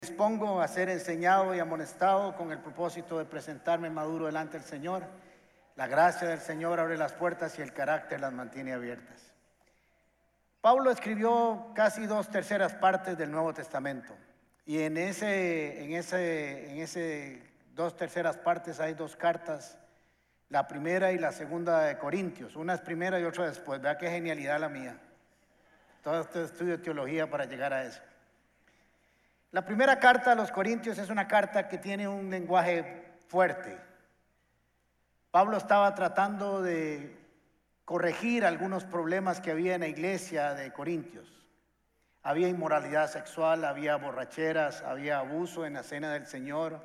dispongo a ser enseñado y amonestado con el propósito de presentarme maduro delante del Señor. La gracia del Señor abre las puertas y el carácter las mantiene abiertas. Pablo escribió casi dos terceras partes del Nuevo Testamento y en ese, en ese, en ese dos terceras partes hay dos cartas, la primera y la segunda de Corintios. Una es primera y otra después. Vea qué genialidad la mía. Todo este estudio de teología para llegar a eso. La primera carta a los Corintios es una carta que tiene un lenguaje fuerte. Pablo estaba tratando de corregir algunos problemas que había en la iglesia de Corintios. Había inmoralidad sexual, había borracheras, había abuso en la cena del Señor,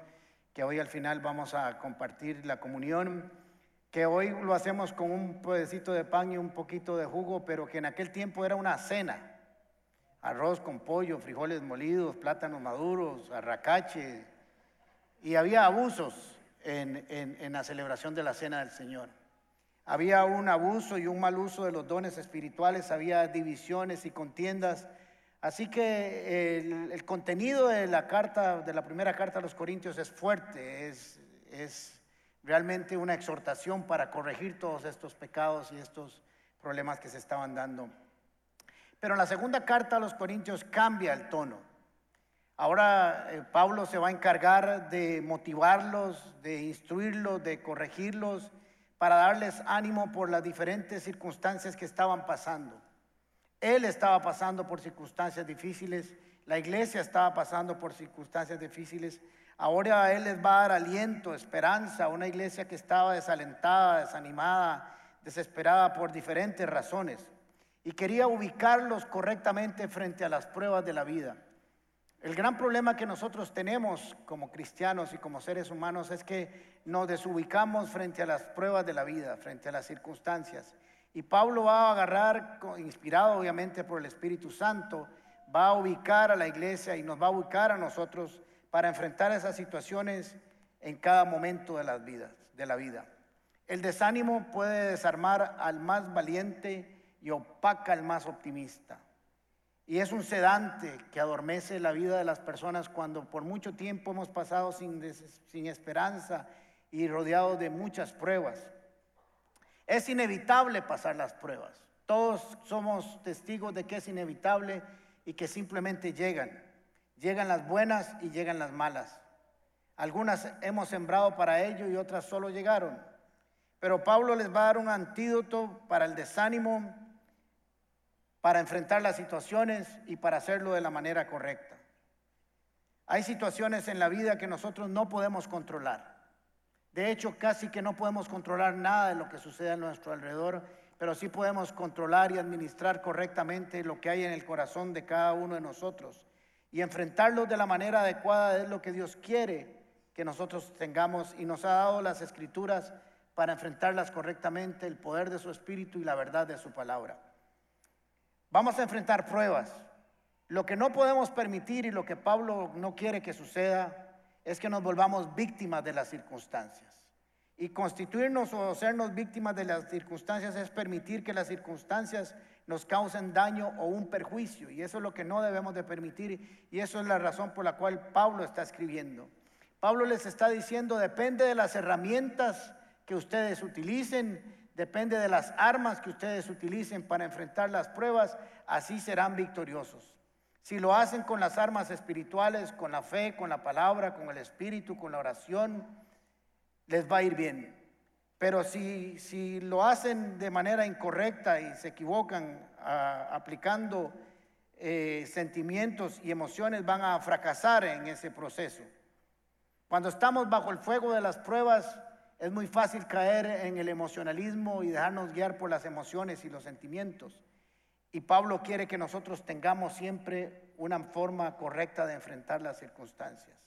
que hoy al final vamos a compartir la comunión, que hoy lo hacemos con un pedacito de pan y un poquito de jugo, pero que en aquel tiempo era una cena arroz con pollo, frijoles molidos, plátanos maduros, arracache, y había abusos en, en, la celebración de la cena del Señor. Había un abuso y un mal uso de los dones espirituales, había divisiones y contiendas. Así que el, el, contenido de la carta, de la primera carta a los Corintios es fuerte, es, es realmente una exhortación para corregir todos estos pecados y estos problemas que se estaban dando pero en la segunda carta a los Corintios cambia el tono. Ahora eh, Pablo se va a encargar de motivarlos, de instruirlos, de corregirlos, para darles ánimo por las diferentes circunstancias que estaban pasando. Él estaba pasando por circunstancias difíciles, la iglesia estaba pasando por circunstancias difíciles. Ahora Él les va a dar aliento, esperanza a una iglesia que estaba desalentada, desanimada, desesperada por diferentes razones y quería ubicarlos correctamente frente a las pruebas de la vida. El gran problema que nosotros tenemos como cristianos y como seres humanos es que nos desubicamos frente a las pruebas de la vida, frente a las circunstancias. Y Pablo va a agarrar, inspirado obviamente por el Espíritu Santo, va a ubicar a la iglesia y nos va a ubicar a nosotros para enfrentar esas situaciones en cada momento de las vidas, de la vida. El desánimo puede desarmar al más valiente y opaca al más optimista. Y es un sedante que adormece la vida de las personas cuando por mucho tiempo hemos pasado sin, sin esperanza y rodeados de muchas pruebas. Es inevitable pasar las pruebas. Todos somos testigos de que es inevitable y que simplemente llegan. Llegan las buenas y llegan las malas. Algunas hemos sembrado para ello y otras solo llegaron. Pero Pablo les va a dar un antídoto para el desánimo, para enfrentar las situaciones y para hacerlo de la manera correcta. Hay situaciones en la vida que nosotros no podemos controlar. De hecho, casi que no podemos controlar nada de lo que sucede a nuestro alrededor, pero sí podemos controlar y administrar correctamente lo que hay en el corazón de cada uno de nosotros. Y enfrentarlos de la manera adecuada es lo que Dios quiere que nosotros tengamos y nos ha dado las escrituras para enfrentarlas correctamente, el poder de su espíritu y la verdad de su palabra. Vamos a enfrentar pruebas. Lo que no podemos permitir y lo que Pablo no quiere que suceda es que nos volvamos víctimas de las circunstancias. Y constituirnos o hacernos víctimas de las circunstancias es permitir que las circunstancias nos causen daño o un perjuicio. Y eso es lo que no debemos de permitir. Y eso es la razón por la cual Pablo está escribiendo. Pablo les está diciendo, depende de las herramientas que ustedes utilicen, depende de las armas que ustedes utilicen para enfrentar las pruebas, así serán victoriosos. Si lo hacen con las armas espirituales, con la fe, con la palabra, con el espíritu, con la oración, les va a ir bien. Pero si, si lo hacen de manera incorrecta y se equivocan aplicando eh, sentimientos y emociones, van a fracasar en ese proceso. Cuando estamos bajo el fuego de las pruebas, es muy fácil caer en el emocionalismo y dejarnos guiar por las emociones y los sentimientos. Y Pablo quiere que nosotros tengamos siempre una forma correcta de enfrentar las circunstancias.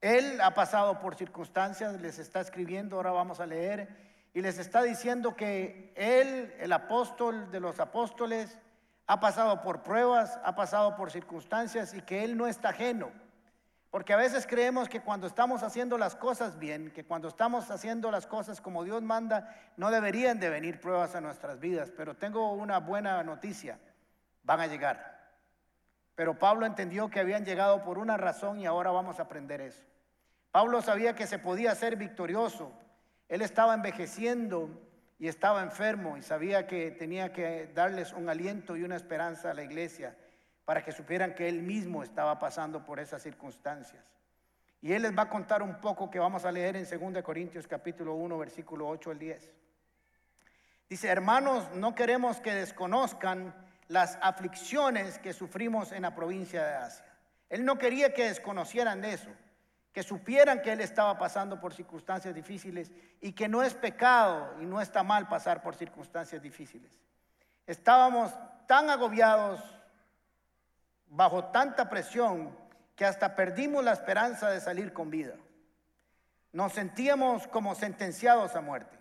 Él ha pasado por circunstancias, les está escribiendo, ahora vamos a leer, y les está diciendo que él, el apóstol de los apóstoles, ha pasado por pruebas, ha pasado por circunstancias y que él no está ajeno. Porque a veces creemos que cuando estamos haciendo las cosas bien, que cuando estamos haciendo las cosas como Dios manda, no deberían de venir pruebas a nuestras vidas. Pero tengo una buena noticia, van a llegar. pero Pablo entendió que habían llegado por una razón y ahora vamos a aprender eso. Pablo sabía que se podía ser victorioso. Él estaba envejeciendo y estaba enfermo y sabía que tenía que darles un aliento y una esperanza a la iglesia para que supieran que él mismo estaba pasando por esas circunstancias. Y él les va a contar un poco que vamos a leer en 2 Corintios capítulo 1 versículo 8 al 10. Dice, hermanos, no queremos que desconozcan las aflicciones que sufrimos en la provincia de Asia. Él no quería que desconocieran eso, que supieran que él estaba pasando por circunstancias difíciles y que no es pecado y no está mal pasar por circunstancias difíciles. Estábamos tan agobiados, bajo tanta presión, que hasta perdimos la esperanza de salir con vida. Nos sentíamos como sentenciados a muerte.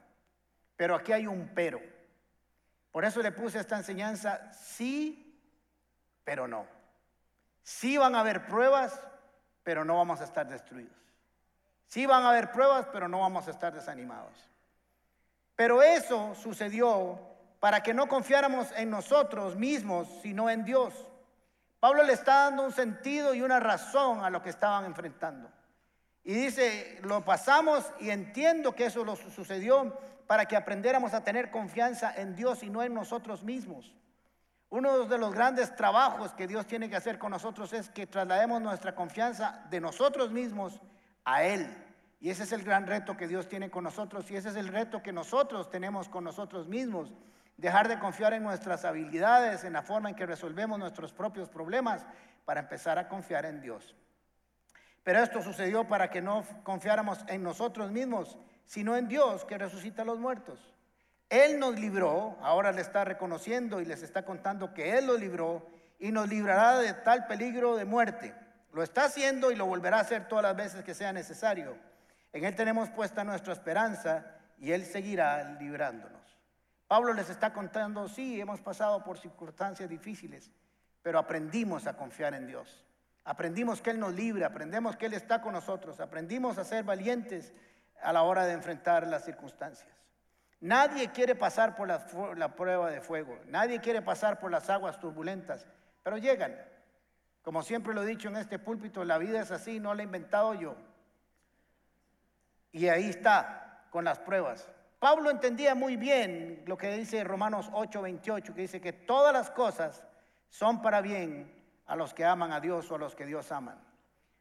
Pero aquí hay un pero. Por eso le puse esta enseñanza, sí, pero no. Sí van a haber pruebas, pero no vamos a estar destruidos. Sí van a haber pruebas, pero no vamos a estar desanimados. Pero eso sucedió para que no confiáramos en nosotros mismos, sino en Dios. Pablo le está dando un sentido y una razón a lo que estaban enfrentando. Y dice, lo pasamos y entiendo que eso lo sucedió para que aprendiéramos a tener confianza en Dios y no en nosotros mismos. Uno de los grandes trabajos que Dios tiene que hacer con nosotros es que traslademos nuestra confianza de nosotros mismos a Él. Y ese es el gran reto que Dios tiene con nosotros y ese es el reto que nosotros tenemos con nosotros mismos. Dejar de confiar en nuestras habilidades, en la forma en que resolvemos nuestros propios problemas, para empezar a confiar en Dios. Pero esto sucedió para que no confiáramos en nosotros mismos, sino en Dios que resucita a los muertos. Él nos libró, ahora le está reconociendo y les está contando que Él lo libró y nos librará de tal peligro de muerte. Lo está haciendo y lo volverá a hacer todas las veces que sea necesario. En Él tenemos puesta nuestra esperanza y Él seguirá librándonos. Pablo les está contando, sí, hemos pasado por circunstancias difíciles, pero aprendimos a confiar en Dios. Aprendimos que Él nos libre, aprendemos que Él está con nosotros, aprendimos a ser valientes a la hora de enfrentar las circunstancias. Nadie quiere pasar por la, la, prueba de fuego, nadie quiere pasar por las aguas turbulentas, pero llegan. Como siempre lo he dicho en este púlpito, la vida es así, no la he inventado yo. Y ahí está, con las pruebas. Pablo entendía muy bien lo que dice Romanos 8:28, que dice que todas las cosas son para bien a los que aman a Dios o a los que Dios aman.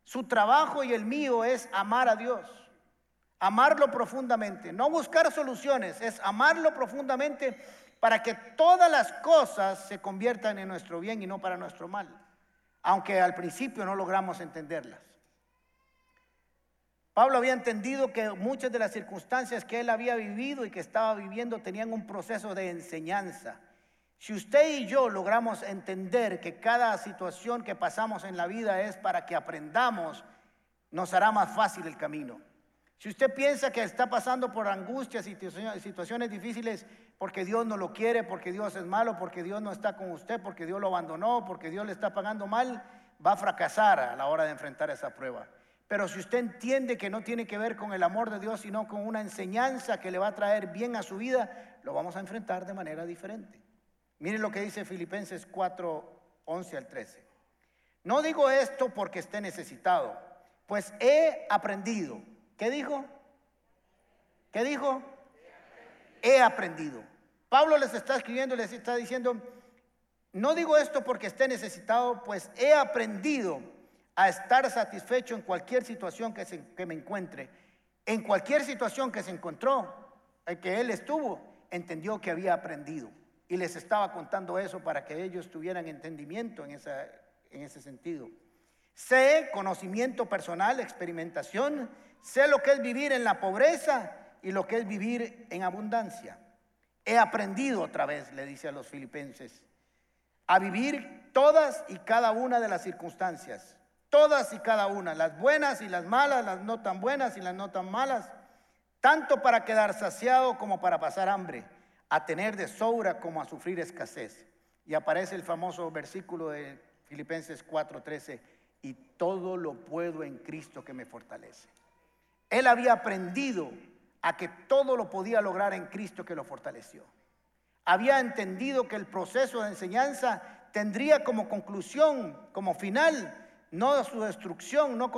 Su trabajo y el mío es amar a Dios, amarlo profundamente, no buscar soluciones, es amarlo profundamente para que todas las cosas se conviertan en nuestro bien y no para nuestro mal, aunque al principio no logramos entenderlas. Pablo había entendido que muchas de las circunstancias que él había vivido y que estaba viviendo tenían un proceso de enseñanza. Si usted y yo logramos entender que cada situación que pasamos en la vida es para que aprendamos, nos hará más fácil el camino. Si usted piensa que está pasando por angustias y situaciones difíciles porque Dios no lo quiere, porque Dios es malo, porque Dios no está con usted, porque Dios lo abandonó, porque Dios le está pagando mal, va a fracasar a la hora de enfrentar esa prueba. Pero si usted entiende que no tiene que ver con el amor de Dios, sino con una enseñanza que le va a traer bien a su vida, lo vamos a enfrentar de manera diferente. Miren lo que dice Filipenses 4, 11 al 13. No digo esto porque esté necesitado, pues he aprendido. ¿Qué dijo? ¿Qué dijo? He aprendido. Pablo les está escribiendo, les está diciendo, no digo esto porque esté necesitado, pues he aprendido a estar satisfecho en cualquier situación que, que me encuentre. En cualquier situación que se encontró, el que él estuvo, entendió que había aprendido. Y les estaba contando eso para que ellos tuvieran entendimiento en, esa, en ese sentido. Sé conocimiento personal, experimentación, sé lo que es vivir en la pobreza y lo que es vivir en abundancia. He aprendido otra vez, le dice a los filipenses, a vivir todas y cada una de las circunstancias todas y cada una, las buenas y las malas, las no tan buenas y las no tan malas, tanto para quedar saciado como para pasar hambre, a tener de sobra como a sufrir escasez. Y aparece el famoso versículo de Filipenses 4:13, y todo lo puedo en Cristo que me fortalece. Él había aprendido a que todo lo podía lograr en Cristo que lo fortaleció. Había entendido que el proceso de enseñanza tendría como conclusión, como final, no su destrucción, no,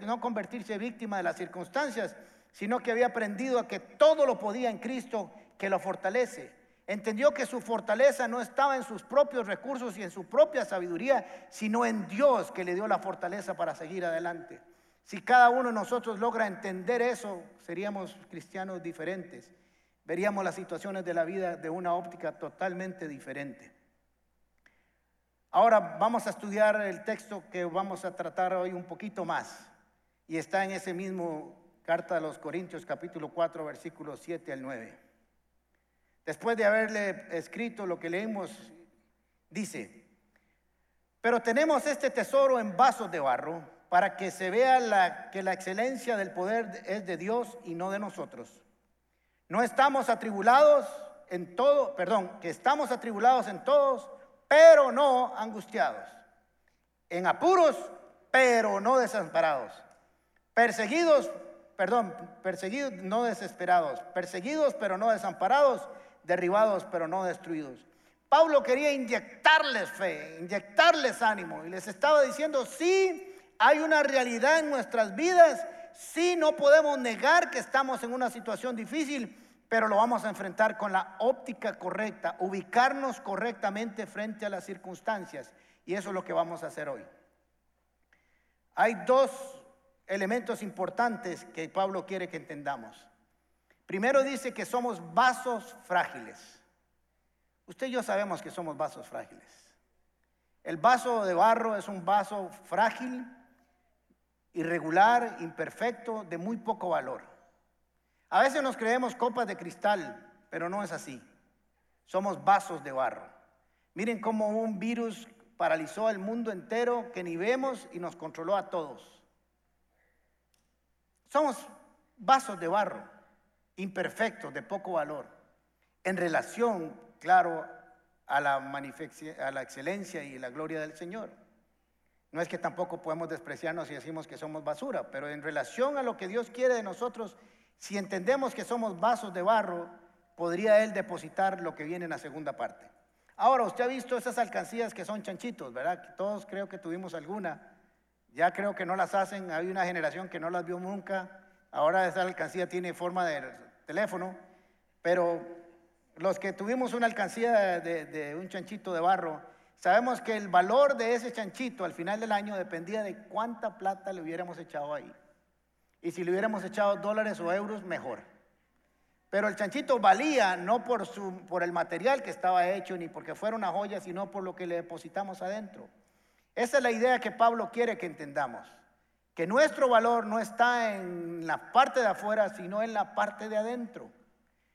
no convertirse víctima de las circunstancias, sino que había aprendido a que todo lo podía en Cristo que lo fortalece. Entendió que su fortaleza no estaba en sus propios recursos y en su propia sabiduría, sino en Dios que le dio la fortaleza para seguir adelante. Si cada uno de nosotros logra entender eso, seríamos cristianos diferentes. Veríamos las situaciones de la vida de una óptica totalmente diferente. Ahora vamos a estudiar el texto que vamos a tratar hoy un poquito más. Y está en ese mismo carta de los Corintios capítulo 4 versículos 7 al 9. Después de haberle escrito lo que leímos, dice, pero tenemos este tesoro en vasos de barro para que se vea que la excelencia del poder es de Dios y no de nosotros. No estamos atribulados en todo, perdón, que estamos atribulados en todos, pero no angustiados. En apuros, pero no desamparados. Perseguidos, perdón, perseguidos, no desesperados. Perseguidos, pero no desamparados. Derribados, pero no destruidos. Pablo quería inyectarles fe, inyectarles ánimo y les estaba diciendo, sí, hay una realidad en nuestras vidas, sí, no podemos negar que estamos en una situación difícil, pero lo vamos a enfrentar con la óptica correcta, ubicarnos correctamente frente a las circunstancias. Y eso es lo que vamos a hacer hoy. Hay dos elementos importantes que Pablo quiere que entendamos. Primero dice que somos vasos frágiles. Usted y yo sabemos que somos vasos frágiles. El vaso de barro es un vaso frágil, irregular, imperfecto, de muy poco valor. A veces nos creemos copas de cristal, pero no es así. Somos vasos de barro. Miren cómo un virus paralizó al mundo entero que ni vemos y nos controló a todos. Somos vasos de barro, imperfectos, de poco valor, en relación, claro, a la, a la excelencia y la gloria del Señor. No es que tampoco podemos despreciarnos y decimos que somos basura, pero en relación a lo que Dios quiere de nosotros si entendemos que somos vasos de barro, podría Él depositar lo que viene en la segunda parte. Ahora, usted ha visto esas alcancías que son chanchitos, ¿verdad? todos creo que tuvimos alguna. Ya creo que no las hacen. Hay una generación que no las vio nunca. Ahora esa alcancía tiene forma de teléfono. Pero los que tuvimos una alcancía de, de un chanchito de barro, sabemos que el valor de ese chanchito al final del año dependía de cuánta plata le hubiéramos echado ahí. Y si le hubiéramos echado dólares o euros, mejor. Pero el chanchito valía no por, su, por el material que estaba hecho, ni porque fuera una joya, sino por lo que le depositamos adentro. Esa es la idea que Pablo quiere que entendamos. Que nuestro valor no está en la parte de afuera, sino en la parte de adentro.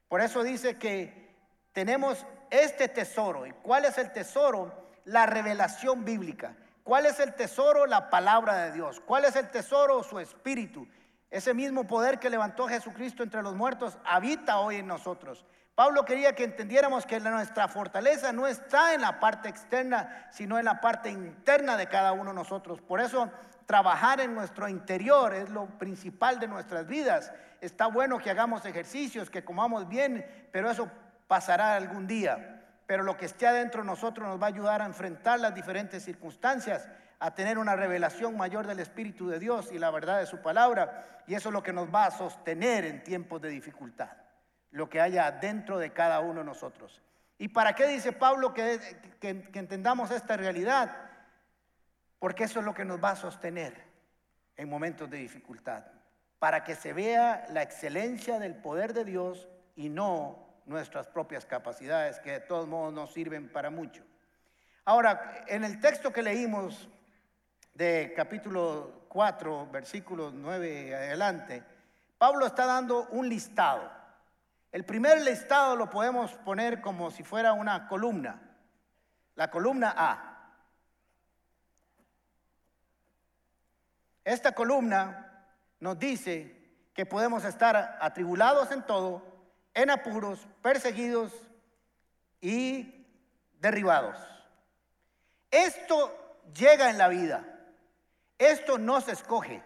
Por eso dice que tenemos este tesoro. ¿Y cuál es el tesoro? La revelación bíblica. ¿Cuál es el tesoro? La palabra de Dios. ¿Cuál es el tesoro? Su espíritu. Ese mismo poder que levantó Jesucristo entre los muertos habita hoy en nosotros. Pablo quería que entendiéramos que nuestra fortaleza no está en la parte externa, sino en la parte interna de cada uno de nosotros. Por eso trabajar en nuestro interior es lo principal de nuestras vidas. Está bueno que hagamos ejercicios, que comamos bien, pero eso pasará algún día. Pero lo que esté adentro de nosotros nos va a ayudar a enfrentar las diferentes circunstancias a tener una revelación mayor del Espíritu de Dios y la verdad de su palabra. Y eso es lo que nos va a sostener en tiempos de dificultad, lo que haya dentro de cada uno de nosotros. ¿Y para qué dice Pablo que, que, entendamos esta realidad? Porque eso es lo que nos va a sostener en momentos de dificultad, para que se vea la excelencia del poder de Dios y no nuestras propias capacidades, que de todos modos nos sirven para mucho. Ahora, en el texto que leímos de capítulo 4, versículos 9 adelante, Pablo está dando un listado. El primer listado lo podemos poner como si fuera una columna. La columna A. Esta columna nos dice que podemos estar atribulados en todo, en apuros, perseguidos y derribados. Esto llega en la vida. Esto no se escoge.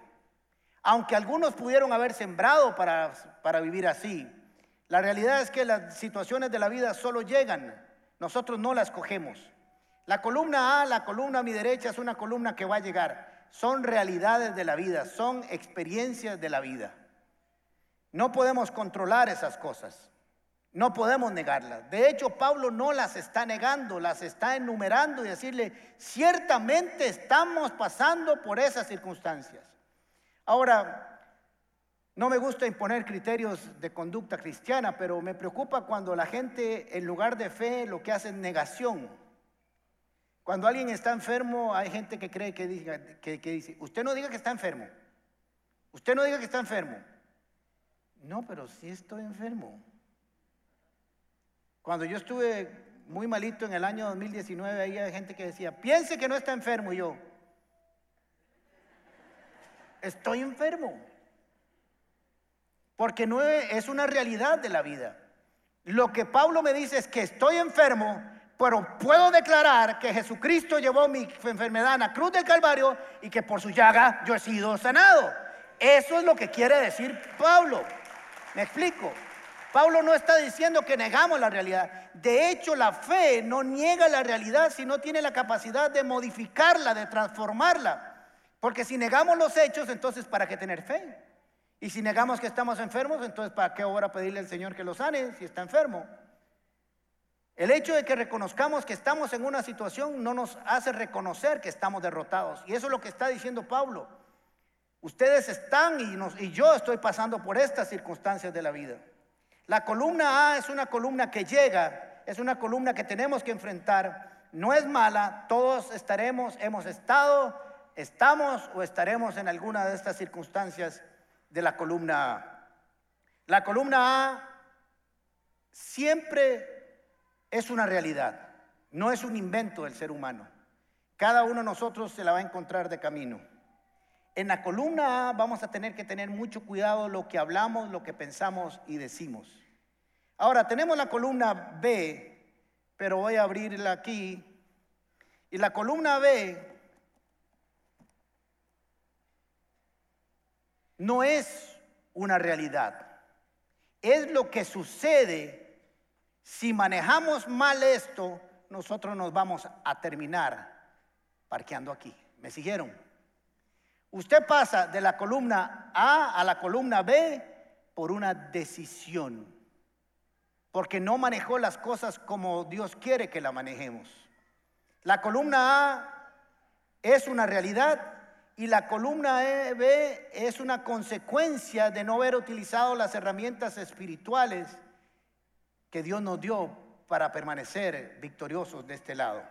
Aunque algunos pudieron haber sembrado para, para vivir así, la realidad es que las situaciones de la vida solo llegan, nosotros no las cogemos. La columna A, la columna a mi derecha es una columna que va a llegar. Son realidades de la vida, son experiencias de la vida. No podemos controlar esas cosas. No podemos negarlas. De hecho, Pablo no las está negando, las está enumerando y decirle, ciertamente estamos pasando por esas circunstancias. Ahora, no me gusta imponer criterios de conducta cristiana, pero me preocupa cuando la gente en lugar de fe lo que hace es negación. Cuando alguien está enfermo, hay gente que cree que, dice, usted no diga que está enfermo, usted no diga que está enfermo. No, pero sí estoy enfermo. Cuando yo estuve muy malito en el año 2019, había gente que decía, piense que no está enfermo. Y yo, estoy enfermo. Porque no es una realidad de la vida. Lo que Pablo me dice es que estoy enfermo, pero puedo declarar que Jesucristo llevó mi enfermedad en la cruz del Calvario y que por su llaga yo he sido sanado. Eso es lo que quiere decir Pablo. ¿Me explico? Pablo no está diciendo que negamos la realidad. De hecho, la fe no niega la realidad, sino tiene la capacidad de modificarla, de transformarla. Porque si negamos los hechos, entonces ¿para qué tener fe? Y si negamos que estamos enfermos, entonces ¿para qué ahora pedirle al Señor que lo sane si está enfermo? El hecho de que reconozcamos que estamos en una situación no nos hace reconocer que estamos derrotados. Y eso es lo que está diciendo Pablo. Ustedes están y, y yo estoy pasando por estas circunstancias de la vida. La columna A es una columna que llega, es una columna que tenemos que enfrentar. No es mala, todos estaremos, hemos estado, estamos o estaremos en alguna de estas circunstancias de la columna A. La columna A siempre es una realidad, no es un invento del ser humano. Cada uno de nosotros se la va a encontrar de camino. En la columna A vamos a tener que tener mucho cuidado lo que hablamos, lo que pensamos y decimos. Ahora tenemos la columna B, pero voy a abrirla aquí. Y la columna B no es una realidad. Es lo que sucede si manejamos mal esto, nosotros nos vamos a terminar parqueando aquí. ¿Me siguieron? Usted pasa de la columna A a la columna B por una decisión, porque no manejó las cosas como Dios quiere que la manejemos. La columna A es una realidad y la columna e, B es una consecuencia de no haber utilizado las herramientas espirituales que Dios nos dio para permanecer victoriosos de este lado.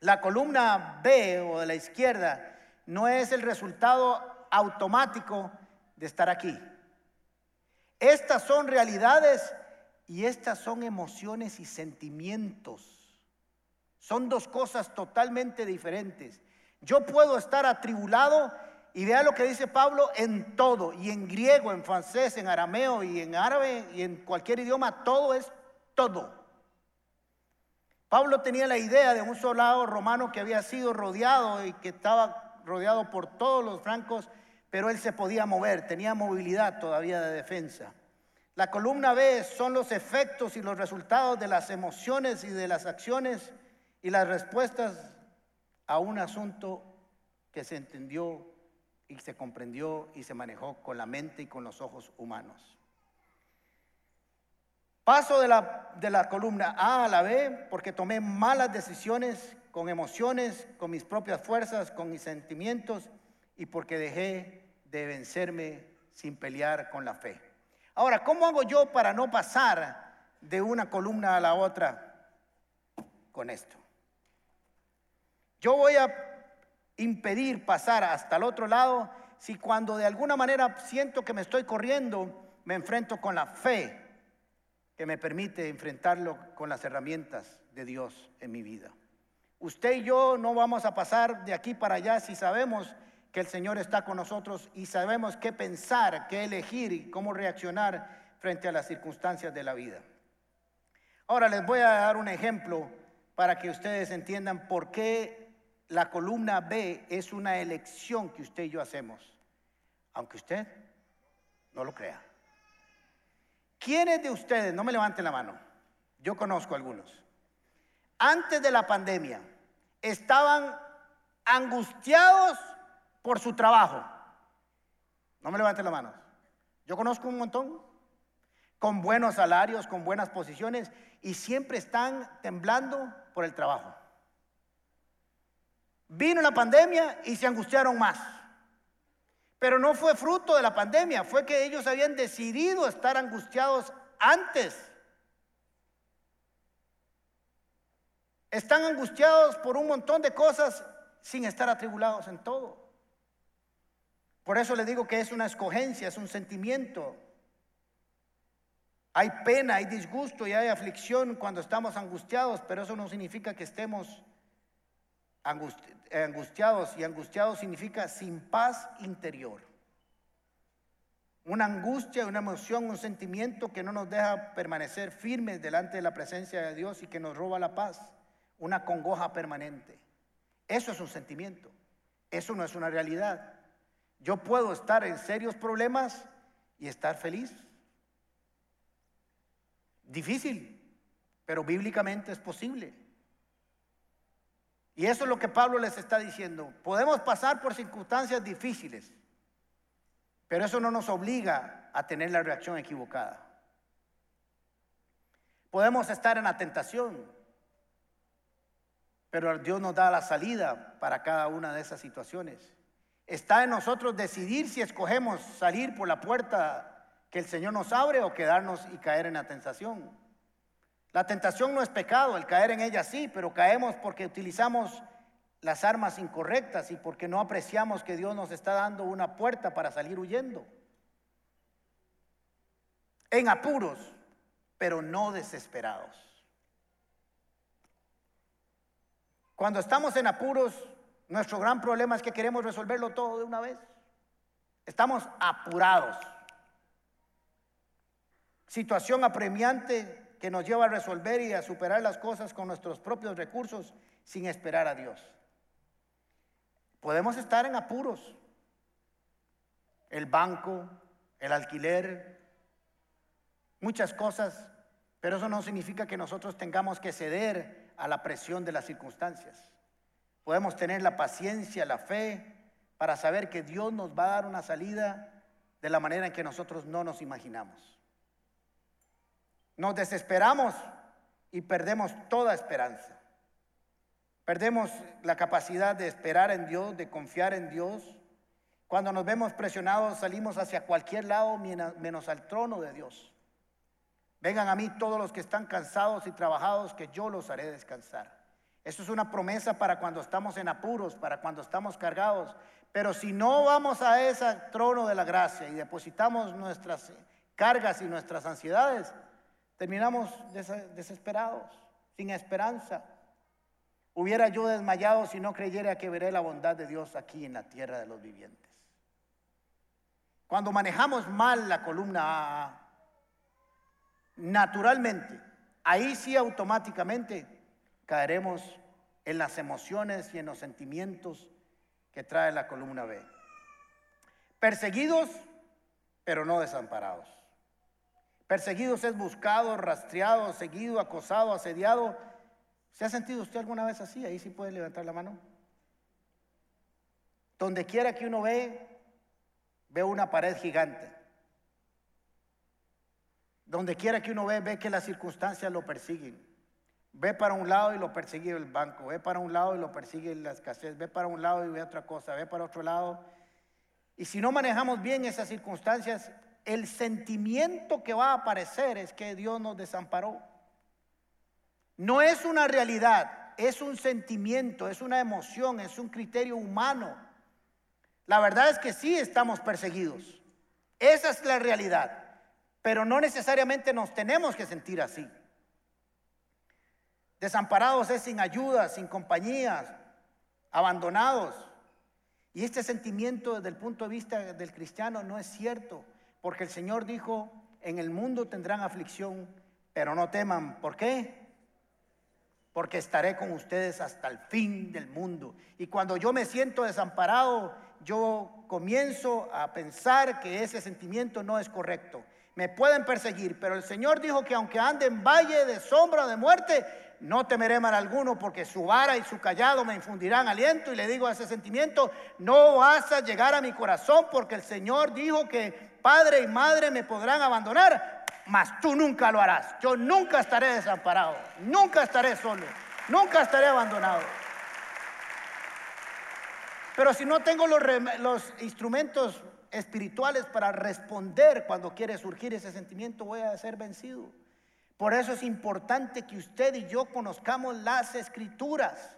La columna B o de la izquierda no es el resultado automático de estar aquí. Estas son realidades y estas son emociones y sentimientos. Son dos cosas totalmente diferentes. Yo puedo estar atribulado y vea lo que dice Pablo en todo, y en griego, en francés, en arameo y en árabe y en cualquier idioma, todo es todo. Pablo tenía la idea de un soldado romano que había sido rodeado y que estaba rodeado por todos los francos, pero él se podía mover, tenía movilidad todavía de defensa. La columna B son los efectos y los resultados de las emociones y de las acciones y las respuestas a un asunto que se entendió y se comprendió y se manejó con la mente y con los ojos humanos. Paso de la, de la columna A a la B porque tomé malas decisiones con emociones, con mis propias fuerzas, con mis sentimientos y porque dejé de vencerme sin pelear con la fe. Ahora, ¿cómo hago yo para no pasar de una columna a la otra con esto? Yo voy a impedir pasar hasta el otro lado si cuando de alguna manera siento que me estoy corriendo, me enfrento con la fe que me permite enfrentarlo con las herramientas de Dios en mi vida. Usted y yo no vamos a pasar de aquí para allá si sabemos que el Señor está con nosotros y sabemos qué pensar, qué elegir y cómo reaccionar frente a las circunstancias de la vida. Ahora les voy a dar un ejemplo para que ustedes entiendan por qué la columna B es una elección que usted y yo hacemos, aunque usted no lo crea. ¿Quiénes de ustedes, no me levanten la mano, yo conozco algunos, antes de la pandemia, estaban angustiados por su trabajo. No me levanten la mano. Yo conozco un montón con buenos salarios, con buenas posiciones y siempre están temblando por el trabajo. Vino la pandemia y se angustiaron más. Pero no fue fruto de la pandemia, fue que ellos habían decidido estar angustiados antes. Están angustiados por un montón de cosas sin estar atribulados en todo. Por eso le digo que es una escogencia, es un sentimiento. Hay pena, hay disgusto y hay aflicción cuando estamos angustiados, pero eso no significa que estemos angustiados y angustiados significa sin paz interior. Una angustia, una emoción, un sentimiento que no nos deja permanecer firmes delante de la presencia de Dios y que nos roba la paz. Una congoja permanente. Eso es un sentimiento. Eso no es una realidad. Yo puedo estar en serios problemas y estar feliz. Difícil, pero bíblicamente es posible. Y eso es lo que Pablo les está diciendo. Podemos pasar por circunstancias difíciles, pero eso no nos obliga a tener la reacción equivocada. Podemos estar en la tentación, pero Dios nos da la salida para cada una de esas situaciones. Está en nosotros decidir si escogemos salir por la puerta que el Señor nos abre o quedarnos y caer en la tentación. La tentación no es pecado, el caer en ella sí, pero caemos porque utilizamos las armas incorrectas y porque no apreciamos que Dios nos está dando una puerta para salir huyendo. En apuros, pero no desesperados. Cuando estamos en apuros, nuestro gran problema es que queremos resolverlo todo de una vez. Estamos apurados. Situación apremiante que nos lleva a resolver y a superar las cosas con nuestros propios recursos sin esperar a Dios. Podemos estar en apuros. El banco, el alquiler, muchas cosas, pero eso no significa que nosotros tengamos que ceder a la presión de las circunstancias. Podemos tener la paciencia, la fe, para saber que Dios nos va a dar una salida de la manera en que nosotros no nos imaginamos. Nos desesperamos y perdemos toda esperanza. Perdemos la capacidad de esperar en Dios, de confiar en Dios. Cuando nos vemos presionados salimos hacia cualquier lado menos al trono de Dios. Vengan a mí todos los que están cansados y trabajados, que yo los haré descansar. Eso es una promesa para cuando estamos en apuros, para cuando estamos cargados. Pero si no vamos a ese trono de la gracia y depositamos nuestras cargas y nuestras ansiedades, Terminamos desesperados, sin esperanza. Hubiera yo desmayado si no creyera que veré la bondad de Dios aquí en la tierra de los vivientes. Cuando manejamos mal la columna A, naturalmente, ahí sí automáticamente caeremos en las emociones y en los sentimientos que trae la columna B. Perseguidos, pero no desamparados. Perseguidos es buscado, rastreado, seguido, acosado, asediado. ¿Se ha sentido usted alguna vez así? Ahí sí puede levantar la mano. Donde quiera que uno ve, ve una pared gigante. Donde quiera que uno ve, ve que las circunstancias lo persiguen. Ve para un lado y lo persigue el banco, ve para un lado y lo persigue la escasez, ve para un lado y ve otra cosa, ve para otro lado. Y si no manejamos bien esas circunstancias, el sentimiento que va a aparecer es que Dios nos desamparó. No es una realidad, es un sentimiento, es una emoción, es un criterio humano. La verdad es que sí estamos perseguidos. Esa es la realidad. Pero no necesariamente nos tenemos que sentir así. Desamparados es sin ayuda, sin compañía, abandonados. Y este sentimiento desde el punto de vista del cristiano no es cierto. Porque el Señor dijo, en el mundo tendrán aflicción, pero no teman. ¿Por qué? Porque estaré con ustedes hasta el fin del mundo. Y cuando yo me siento desamparado, yo comienzo a pensar que ese sentimiento no es correcto. Me pueden perseguir, pero el Señor dijo que aunque ande en valle de sombra de muerte, no temeré mal alguno, porque su vara y su callado me infundirán aliento. Y le digo a ese sentimiento, no vas a llegar a mi corazón, porque el Señor dijo que padre y madre me podrán abandonar, mas tú nunca lo harás. Yo nunca estaré desamparado, nunca estaré solo, nunca estaré abandonado. Pero si no tengo los, los instrumentos espirituales para responder cuando quiere surgir ese sentimiento, voy a ser vencido. Por eso es importante que usted y yo conozcamos las escrituras,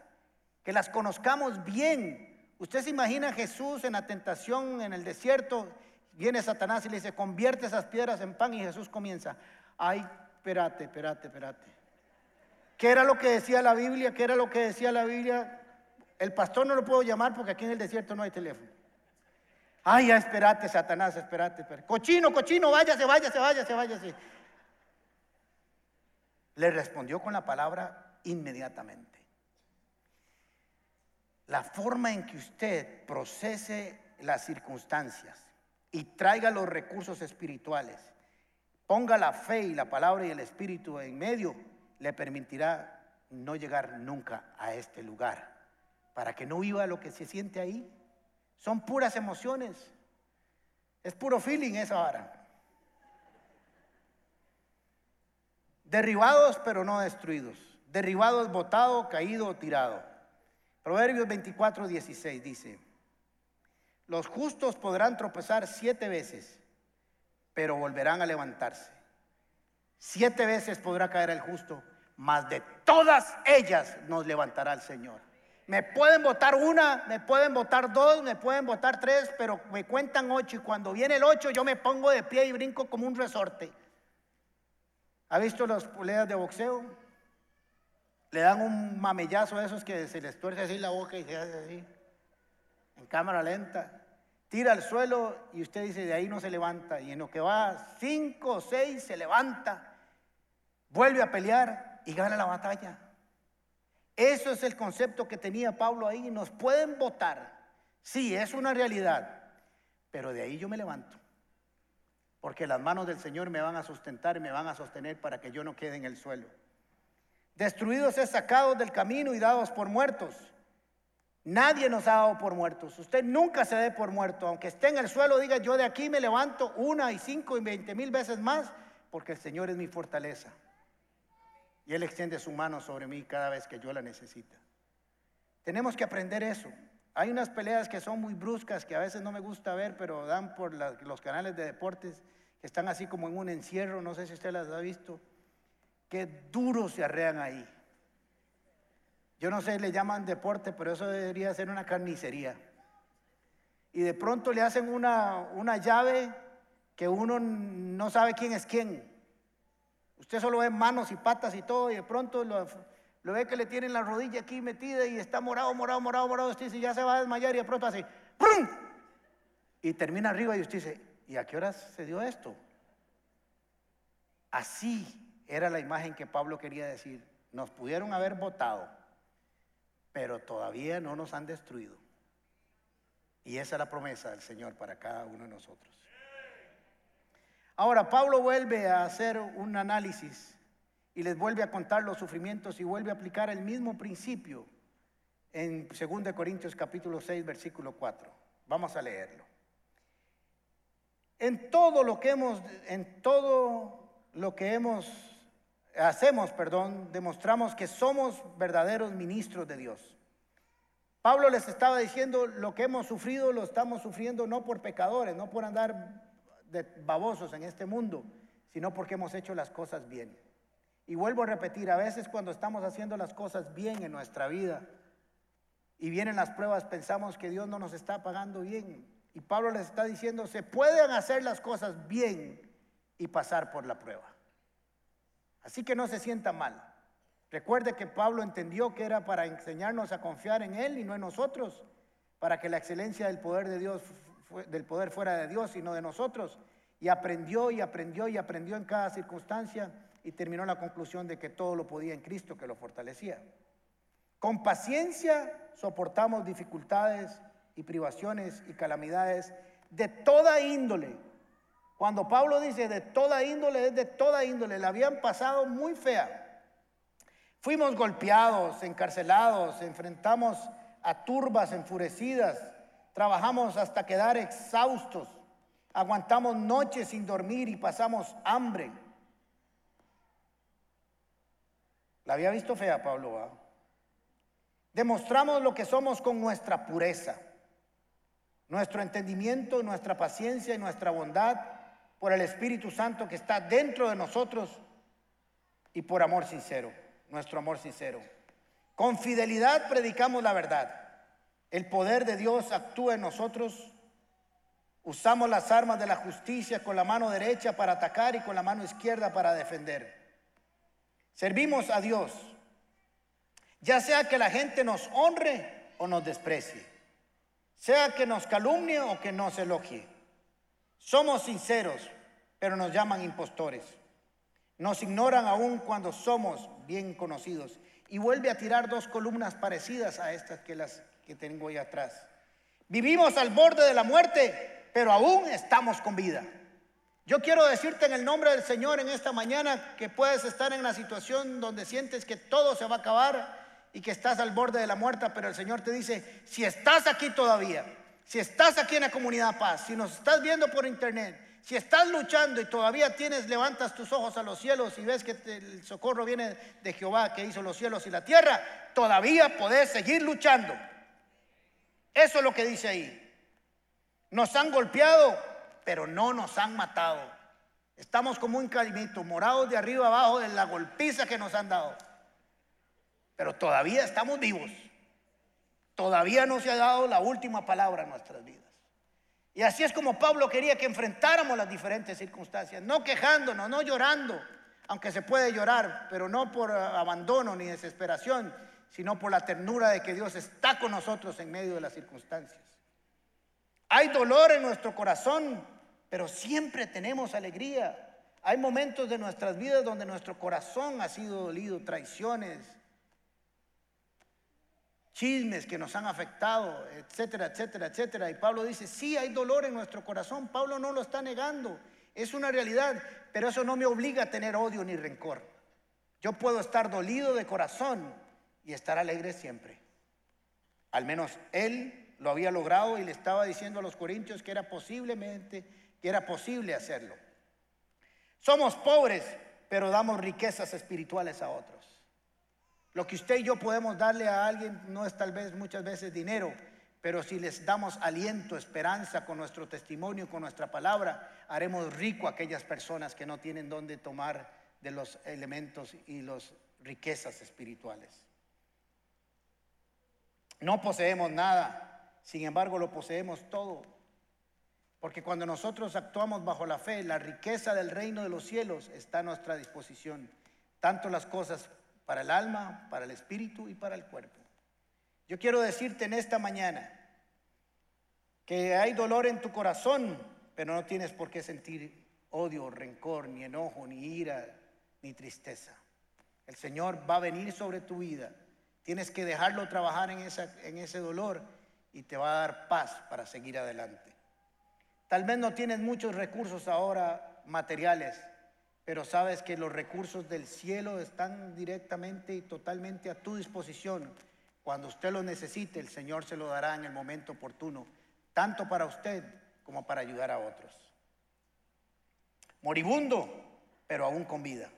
que las conozcamos bien. Usted se imagina a Jesús en la tentación en el desierto, viene Satanás y le dice, convierte esas piedras en pan y Jesús comienza, ay, espérate, espérate, espérate. ¿Qué era lo que decía la Biblia? ¿Qué era lo que decía la Biblia? El pastor no lo puedo llamar porque aquí en el desierto no hay teléfono. Ay, ya espérate, Satanás, espérate, espérate. Cochino, cochino, váyase, váyase, váyase, váyase. Le respondió con la palabra inmediatamente. La forma en que usted procese las circunstancias y traiga los recursos espirituales, ponga la fe y la palabra y el espíritu en medio, le permitirá no llegar nunca a este lugar, para que no viva lo que se siente ahí. Son puras emociones, es puro feeling esa hora. Derribados pero no destruidos. Derribados, botado, caído o tirado. Proverbios 24, 16 dice, los justos podrán tropezar siete veces, pero volverán a levantarse. Siete veces podrá caer el justo, mas de todas ellas nos levantará el Señor. Me pueden votar una, me pueden votar dos, me pueden votar tres, pero me cuentan ocho y cuando viene el ocho yo me pongo de pie y brinco como un resorte. ¿Ha visto las poleas de boxeo? Le dan un mamellazo a esos que se les tuerce así la boca y se hace así, en cámara lenta. Tira al suelo y usted dice, de ahí no se levanta. Y en lo que va cinco o seis se levanta, vuelve a pelear y gana la batalla. Eso es el concepto que tenía Pablo ahí. Nos pueden votar. Sí, es una realidad. Pero de ahí yo me levanto porque las manos del Señor me van a sustentar y me van a sostener para que yo no quede en el suelo. Destruidos es sacados del camino y dados por muertos. Nadie nos ha dado por muertos. Usted nunca se dé por muerto. Aunque esté en el suelo, diga yo de aquí me levanto una y cinco y veinte mil veces más, porque el Señor es mi fortaleza. Y Él extiende su mano sobre mí cada vez que yo la necesita. Tenemos que aprender eso. Hay unas peleas que son muy bruscas, que a veces no me gusta ver, pero dan por los canales de deportes, que están así como en un encierro, no sé si usted las ha visto, qué duro se arrean ahí. Yo no sé, le llaman deporte, pero eso debería ser una carnicería. Y de pronto le hacen una, una llave que uno no sabe quién es quién. Usted solo ve manos y patas y todo, y de pronto lo, ve que le tienen la rodilla aquí metida y está morado, morado, morado, morado. Usted dice, ya se va a desmayar y de pronto así, ¡prum! Y termina arriba y usted dice, ¿y a qué horas se dio esto? Así era la imagen que Pablo quería decir. Nos pudieron haber votado, pero todavía no nos han destruido. Y esa es la promesa del Señor para cada uno de nosotros. Ahora, Pablo vuelve a hacer un análisis y les vuelve a contar los sufrimientos y vuelve a aplicar el mismo principio en 2 Corintios capítulo 6 versículo 4. Vamos a leerlo. En todo lo que hemos en todo lo que hemos hacemos, perdón, demostramos que somos verdaderos ministros de Dios. Pablo les estaba diciendo lo que hemos sufrido lo estamos sufriendo no por pecadores, no por andar de babosos en este mundo, sino porque hemos hecho las cosas bien. Y vuelvo a repetir, a veces cuando estamos haciendo las cosas bien en nuestra vida y vienen las pruebas, pensamos que Dios no nos está pagando bien. Y Pablo les está diciendo, se pueden hacer las cosas bien y pasar por la prueba. Así que no se sienta mal. Recuerde que Pablo entendió que era para enseñarnos a confiar en Él y no en nosotros, para que la excelencia del poder de Dios, del poder fuera de Dios y no de nosotros. Y aprendió y aprendió y aprendió en cada circunstancia y terminó la conclusión de que todo lo podía en Cristo que lo fortalecía. Con paciencia soportamos dificultades y privaciones y calamidades de toda índole. Cuando Pablo dice de toda índole, es de toda índole, la habían pasado muy fea. Fuimos golpeados, encarcelados, enfrentamos a turbas enfurecidas, trabajamos hasta quedar exhaustos, aguantamos noches sin dormir y pasamos hambre. La había visto fea Pablo. Demostramos lo que somos con nuestra pureza, nuestro entendimiento, nuestra paciencia y nuestra bondad por el Espíritu Santo que está dentro de nosotros y por amor sincero, nuestro amor sincero. Con fidelidad predicamos la verdad. El poder de Dios actúa en nosotros. Usamos las armas de la justicia con la mano derecha para atacar y con la mano izquierda para defender. Servimos a Dios, ya sea que la gente nos honre o nos desprecie, sea que nos calumnie o que nos elogie. Somos sinceros, pero nos llaman impostores. Nos ignoran aún cuando somos bien conocidos. Y vuelve a tirar dos columnas parecidas a estas que las que tengo ahí atrás. Vivimos al borde de la muerte, pero aún estamos con vida. Yo quiero decirte en el nombre del Señor en esta mañana que puedes estar en una situación donde sientes que todo se va a acabar y que estás al borde de la muerte, pero el Señor te dice, si estás aquí todavía, si estás aquí en la comunidad paz, si nos estás viendo por internet, si estás luchando y todavía tienes, levantas tus ojos a los cielos y ves que el socorro viene de Jehová que hizo los cielos y la tierra, todavía podés seguir luchando. Eso es lo que dice ahí. Nos han golpeado, pero no nos han matado. Estamos como un calimito, morados de arriba abajo de la golpiza que nos han dado. Pero todavía estamos vivos. Todavía no se ha dado la última palabra en nuestras vidas. Y así es como Pablo quería que enfrentáramos las diferentes circunstancias, no quejándonos, no llorando, aunque se puede llorar, pero no por abandono ni desesperación, sino por la ternura de que Dios está con nosotros en medio de las circunstancias. Hay dolor en nuestro corazón, pero siempre tenemos alegría. Hay momentos de nuestras vidas donde nuestro corazón ha sido dolido, traiciones, chismes que nos han afectado, etcétera, etcétera, etcétera. Y Pablo dice, sí, hay dolor en nuestro corazón. Pablo no lo está negando, es una realidad, pero eso no me obliga a tener odio ni rencor. Yo puedo estar dolido de corazón y estar alegre siempre. Al menos él lo había logrado y le estaba diciendo a los corintios que era posiblemente, que era posible hacerlo. Somos pobres, pero damos riquezas espirituales a otros. Lo que usted y yo podemos darle a alguien no es tal vez muchas veces dinero, pero si les damos aliento, esperanza con nuestro testimonio, con nuestra palabra, haremos rico a aquellas personas que no tienen dónde tomar de los elementos y las riquezas espirituales. No poseemos nada, sin embargo lo poseemos todo. Porque cuando nosotros actuamos bajo la fe, la riqueza del reino de los cielos está a nuestra disposición. Tanto las cosas para el alma, para el espíritu y para el cuerpo. Yo quiero decirte en esta mañana que hay dolor en tu corazón, pero no tienes por qué sentir odio, rencor, ni enojo, ni ira, ni tristeza. El Señor va a venir sobre tu vida. Tienes que dejarlo trabajar en, ese dolor y te va a dar paz para seguir adelante. Tal vez no tienes muchos recursos ahora materiales, pero sabes que los recursos del cielo están directamente y totalmente a tu disposición. Cuando usted lo necesite, el Señor se lo dará en el momento oportuno, tanto para usted como para ayudar a otros. Moribundo, pero aún con vida.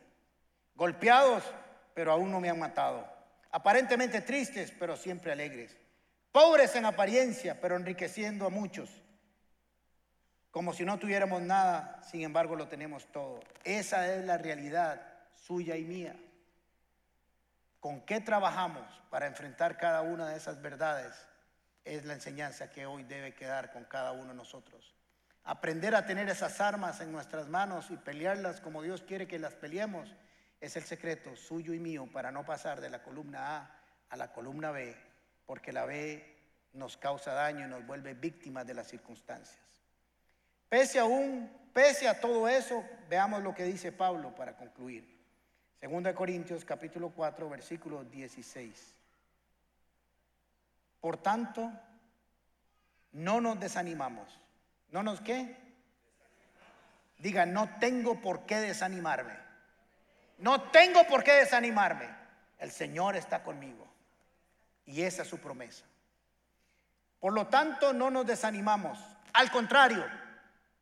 Golpeados, pero aún no me han matado. Aparentemente tristes, pero siempre alegres. Pobres en apariencia, pero enriqueciendo a muchos como si no tuviéramos nada, sin embargo lo tenemos todo. Esa es la realidad suya y mía. ¿Con qué trabajamos para enfrentar cada una de esas verdades? Es la enseñanza que hoy debe quedar con cada uno de nosotros. Aprender a tener esas armas en nuestras manos y pelearlas como Dios quiere que las peleemos es el secreto suyo y mío para no pasar de la columna A a la columna B, porque la B nos causa daño y nos vuelve víctimas de las circunstancias. Pese aún, pese a todo eso, veamos lo que dice Pablo para concluir. Segunda de Corintios capítulo 4, versículo 16. Por tanto, no nos desanimamos. ¿No nos qué? Diga, no tengo por qué desanimarme. No tengo por qué desanimarme. El Señor está conmigo. Y esa es su promesa. Por lo tanto, no nos desanimamos. Al contrario,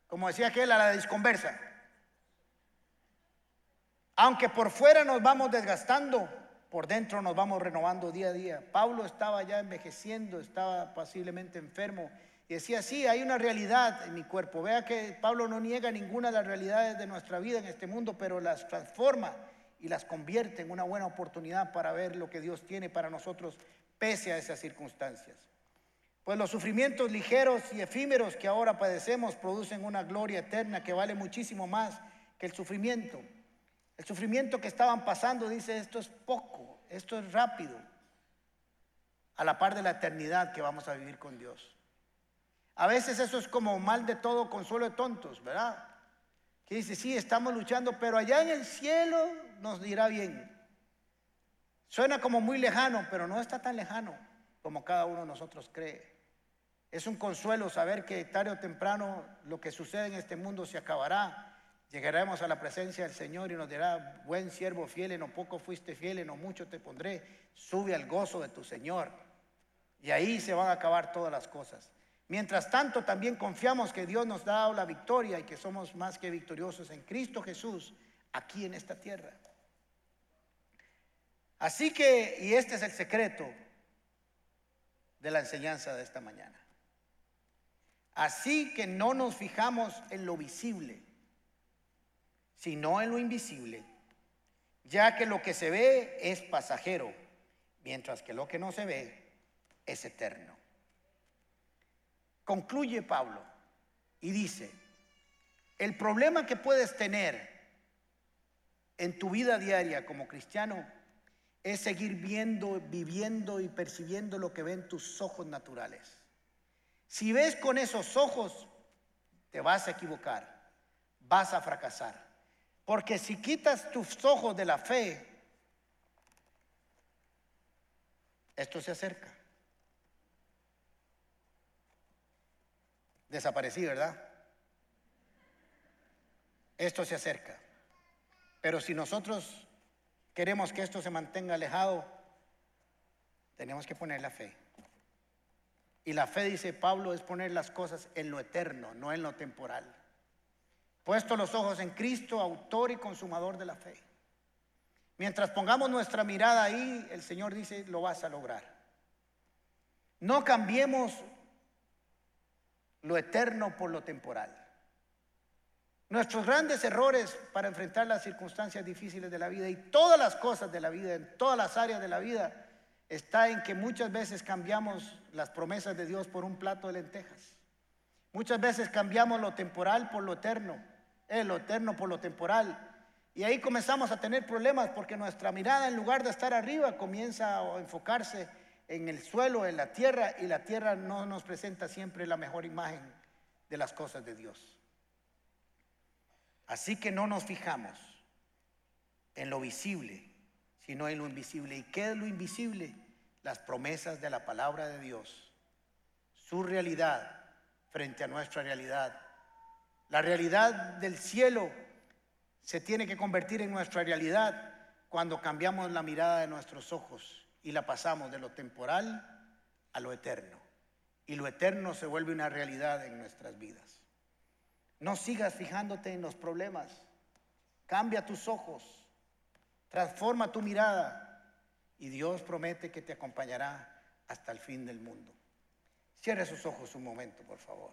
como decía aquel a la disconversa, aunque por fuera nos vamos desgastando, por dentro nos vamos renovando día a día. Pablo estaba ya envejeciendo, estaba posiblemente enfermo y decía, sí, hay una realidad en mi cuerpo. Vea que Pablo no niega ninguna de las realidades de nuestra vida en este mundo, pero las transforma y las convierte en una buena oportunidad para ver lo que Dios tiene para nosotros pese a esas circunstancias. Pues los sufrimientos ligeros y efímeros que ahora padecemos producen una gloria eterna que vale muchísimo más que el sufrimiento. El sufrimiento que estaban pasando dice, esto es poco, esto es rápido, a la par de la eternidad que vamos a vivir con Dios. A veces eso es como mal de todo consuelo de tontos, ¿verdad? Que dice, sí, estamos luchando, pero allá en el cielo nos dirá bien. Suena como muy lejano, pero no está tan lejano como cada uno de nosotros cree. Es un consuelo saber que tarde o temprano lo que sucede en este mundo se acabará Llegaremos a la presencia del Señor y nos dirá, buen siervo fiel, en lo poco fuiste fiel, en lo mucho te pondré, sube al gozo de tu Señor. Y ahí se van a acabar todas las cosas. Mientras tanto, también confiamos que Dios nos da la victoria y que somos más que victoriosos en Cristo Jesús aquí en esta tierra. Así que, y este es el secreto de la enseñanza de esta mañana. Así que no nos fijamos en lo visible sino en lo invisible, ya que lo que se ve es pasajero, mientras que lo que no se ve es eterno. Concluye Pablo y dice, el problema que puedes tener en tu vida diaria como cristiano es seguir viendo, viviendo y percibiendo lo que ven tus ojos naturales. Si ves con esos ojos, te vas a equivocar, vas a fracasar. Porque si quitas tus ojos de la fe, esto se acerca. Desaparecí, ¿verdad? Esto se acerca. Pero si nosotros queremos que esto se mantenga alejado, tenemos que poner la fe. Y la fe, dice Pablo, es poner las cosas en lo eterno, no en lo temporal. Puesto los ojos en Cristo, autor y consumador de la fe. Mientras pongamos nuestra mirada ahí, el Señor dice, lo vas a lograr. No cambiemos lo eterno por lo temporal. Nuestros grandes errores para enfrentar las circunstancias difíciles de la vida y todas las cosas de la vida, en todas las áreas de la vida, está en que muchas veces cambiamos las promesas de Dios por un plato de lentejas. Muchas veces cambiamos lo temporal por lo eterno lo eterno por lo temporal. Y ahí comenzamos a tener problemas porque nuestra mirada en lugar de estar arriba comienza a enfocarse en el suelo, en la tierra, y la tierra no nos presenta siempre la mejor imagen de las cosas de Dios. Así que no nos fijamos en lo visible, sino en lo invisible. ¿Y qué es lo invisible? Las promesas de la palabra de Dios, su realidad frente a nuestra realidad la realidad del cielo se tiene que convertir en nuestra realidad cuando cambiamos la mirada de nuestros ojos y la pasamos de lo temporal a lo eterno. Y lo eterno se vuelve una realidad en nuestras vidas. No sigas fijándote en los problemas. Cambia tus ojos. Transforma tu mirada. Y Dios promete que te acompañará hasta el fin del mundo. Cierre sus ojos un momento, por favor.